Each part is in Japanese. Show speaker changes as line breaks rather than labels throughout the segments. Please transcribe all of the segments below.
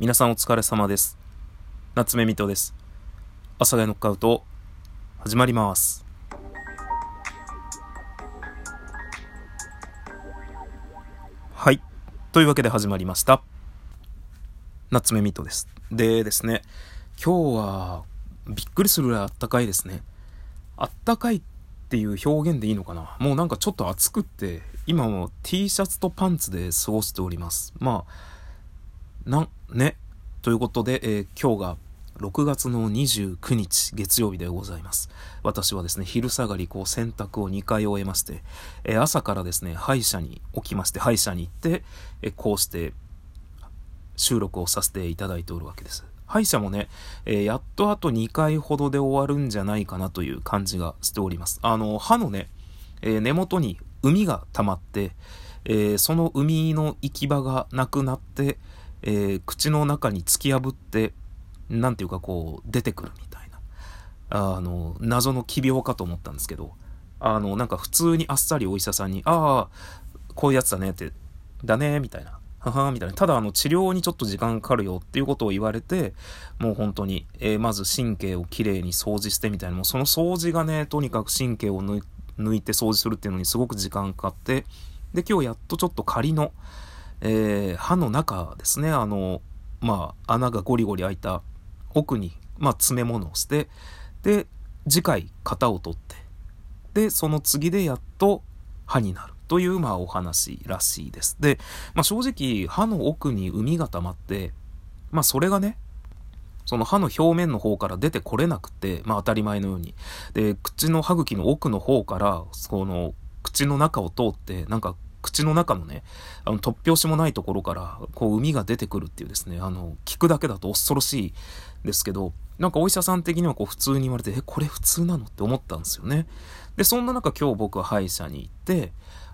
皆さんお疲れ様です。夏目みとです。朝がノックアウト、始まります。はい。というわけで始まりました。夏目みとです。でですね、今日はびっくりするぐらいあったかいですね。あったかいっていう表現でいいのかなもうなんかちょっと暑くって、今も T シャツとパンツで過ごしております。まあ、なん、ね。ということで、えー、今日が6月の29日月曜日でございます。私はですね、昼下がりこう洗濯を2回終えまして、えー、朝からですね、歯医者に起きまして、歯医者に行って、えー、こうして収録をさせていただいておるわけです。歯医者もね、えー、やっとあと2回ほどで終わるんじゃないかなという感じがしております。あの、歯のね、え根元に海が溜まって、えその海の行き場がなくなって、えー、口の中に突き破って、なんていうかこう、出てくるみたいな、あの、謎の奇病かと思ったんですけど、あの、なんか普通にあっさりお医者さんに、ああ、こういうやつだねって、だね、みたいな。ははみたいな。ただ、あの、治療にちょっと時間かかるよっていうことを言われて、もう本当に、えー、まず神経をきれいに掃除してみたいな、もうその掃除がね、とにかく神経を抜いて掃除するっていうのにすごく時間かかって、で、今日やっとちょっと仮の、えー、歯の中ですね、あの、まあ、穴がゴリゴリ開いた奥に、まあ、詰め物をして、で、次回型を取って、で、その次でやっと歯になるという、まあ、お話らしいです。で、まあ、正直、歯の奥に海が溜まって、まあ、それがね、その歯の表面の方から出てこれなくて、まあ当たり前のように。で、口の歯茎の奥の方から、その、口の中を通って、なんか口の中のね、あの、突拍子もないところから、こう、海が出てくるっていうですね、あの、聞くだけだと恐ろしいですけど、なんかお医者さん的にはこう、普通に言われて、え、これ普通なのって思ったんですよね。で、そんな中今日僕は歯医者に行って、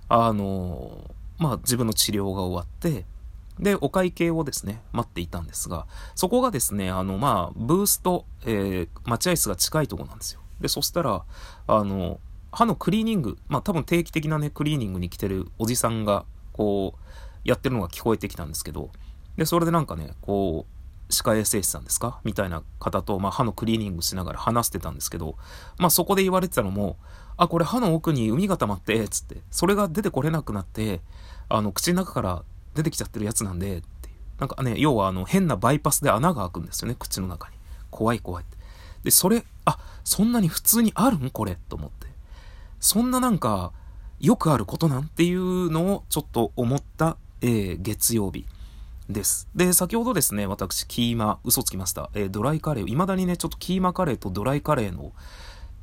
あの、まあ、自分の治療が終わって、で、お会計をですね、待っていたんですが、そこがですね、あの、まあ、ブースと、えー、待合室が近いとこなんですよ。で、そしたら、あの、歯のクリーニング、まあ多分定期的なね、クリーニングに来てるおじさんが、こう、やってるのが聞こえてきたんですけど、で、それでなんかね、こう、歯科衛生士さんですか？みたいな方と、まあ、歯のクリーニングしながら話してたんですけど、まあ、そこで言われてたのも、あ、これ歯の奥に海が溜まって、つって、それが出てこれなくなって、あの、口の中から出てきちゃってるやつなんで、っていう。なんかね、要はあの、変なバイパスで穴が開くんですよね、口の中に。怖い怖いって。で、それ、あ、そんなに普通にあるん？これと思って。そんななんか、よくあることなんていうのをちょっと思った、えー、月曜日です。で、先ほどですね、私、キーマ、嘘つきました。えー、ドライカレー、未だにね、ちょっとキーマカレーとドライカレーの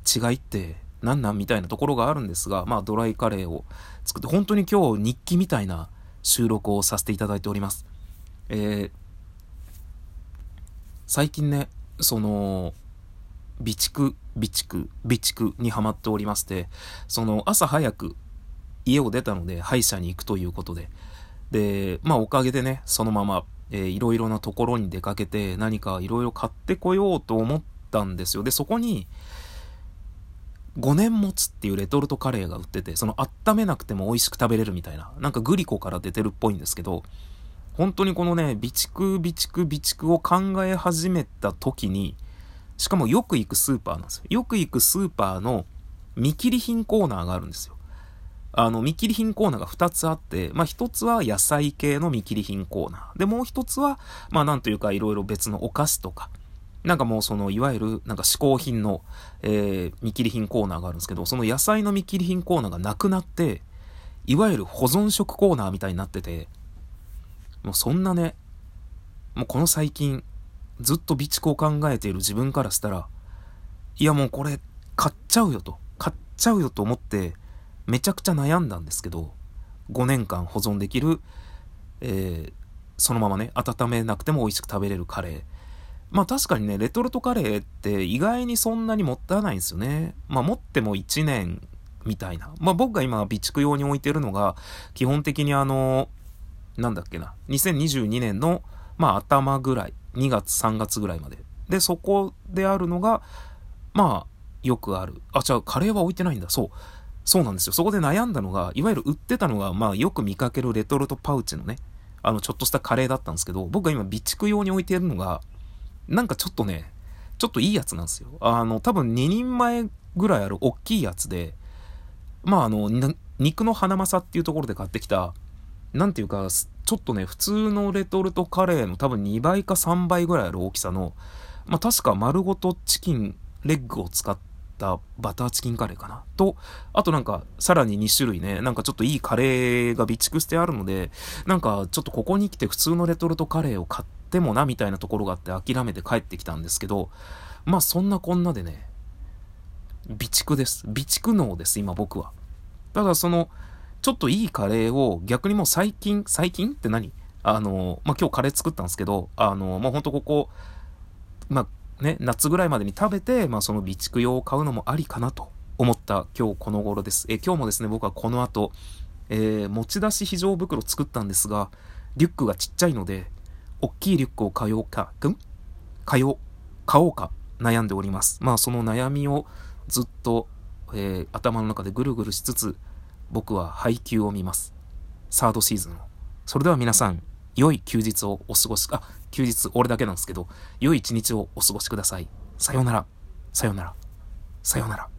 違いって何なんみたいなところがあるんですが、まあ、ドライカレーを作って、本当に今日日記みたいな収録をさせていただいております。えー、最近ね、その、備蓄、備蓄、備蓄にはまっておりまして、その朝早く家を出たので歯医者に行くということで、で、まあおかげでね、そのまま、えー、いろいろなところに出かけて何かいろいろ買ってこようと思ったんですよ。で、そこに、5年持つっていうレトルトカレーが売ってて、その温めなくても美味しく食べれるみたいな、なんかグリコから出てるっぽいんですけど、本当にこのね、備蓄、備蓄、備蓄を考え始めた時に、しかもよく行くスーパーなんですよ。よく行くスーパーの見切り品コーナーがあるんですよ。あの、見切り品コーナーが2つあって、まあ1つは野菜系の見切り品コーナー。で、もう1つは、まあなんというかいろいろ別のお菓子とか、なんかもうその、いわゆるなんか嗜好品の、えー、見切り品コーナーがあるんですけど、その野菜の見切り品コーナーがなくなって、いわゆる保存食コーナーみたいになってて、もうそんなね、もうこの最近、ずっと備蓄を考えている自分からしたら、いやもうこれ買っちゃうよと、買っちゃうよと思って、めちゃくちゃ悩んだんですけど、5年間保存できる、えー、そのままね、温めなくても美味しく食べれるカレー。まあ確かにね、レトルトカレーって意外にそんなにもったいないんですよね。まあ持っても1年みたいな。まあ僕が今備蓄用に置いてるのが、基本的にあの、なんだっけな、2022年の、まあ頭ぐらい2月3月ぐらいまで。で、そこであるのが、まあ、よくある。あ、じゃあカレーは置いてないんだ。そう。そうなんですよ。そこで悩んだのが、いわゆる売ってたのが、まあよく見かけるレトルトパウチのね、あの、ちょっとしたカレーだったんですけど、僕が今備蓄用に置いてるのが、なんかちょっとね、ちょっといいやつなんですよ。あの、多分2人前ぐらいある大きいやつで、まああの、肉の花正っていうところで買ってきた、なんていうか、ちょっとね、普通のレトルトカレーの多分2倍か3倍ぐらいある大きさの、まあ確か丸ごとチキンレッグを使ったバターチキンカレーかな。と、あとなんか、さらに2種類ね、なんかちょっといいカレーが備蓄してあるので、なんかちょっとここに来て普通のレトルトカレーを買ってもな、みたいなところがあって諦めて帰ってきたんですけど、まあそんなこんなでね、備蓄です。備蓄能です、今僕は。ただその、ちょっといいカレーを逆にもう最近、最近って何？あの、まあ、今日カレー作ったんですけど、あの、もうほんとここ、まあ、ね、夏ぐらいまでに食べて、まあ、その備蓄用を買うのもありかなと思った今日この頃です。え今日もですね、僕はこの後、えー、持ち出し非常袋作ったんですが、リュックがちっちゃいので、大きいリュックを買おうか、くん？買おう、買おうか悩んでおります。まあその悩みをずっと、えー、頭の中でぐるぐるしつつ、僕は配給を見ます。サードシーズンを。それでは皆さん、良い休日をお過ごし、あ、休日俺だけなんですけど、良い一日をお過ごしください。さようなら。さようなら。さようなら。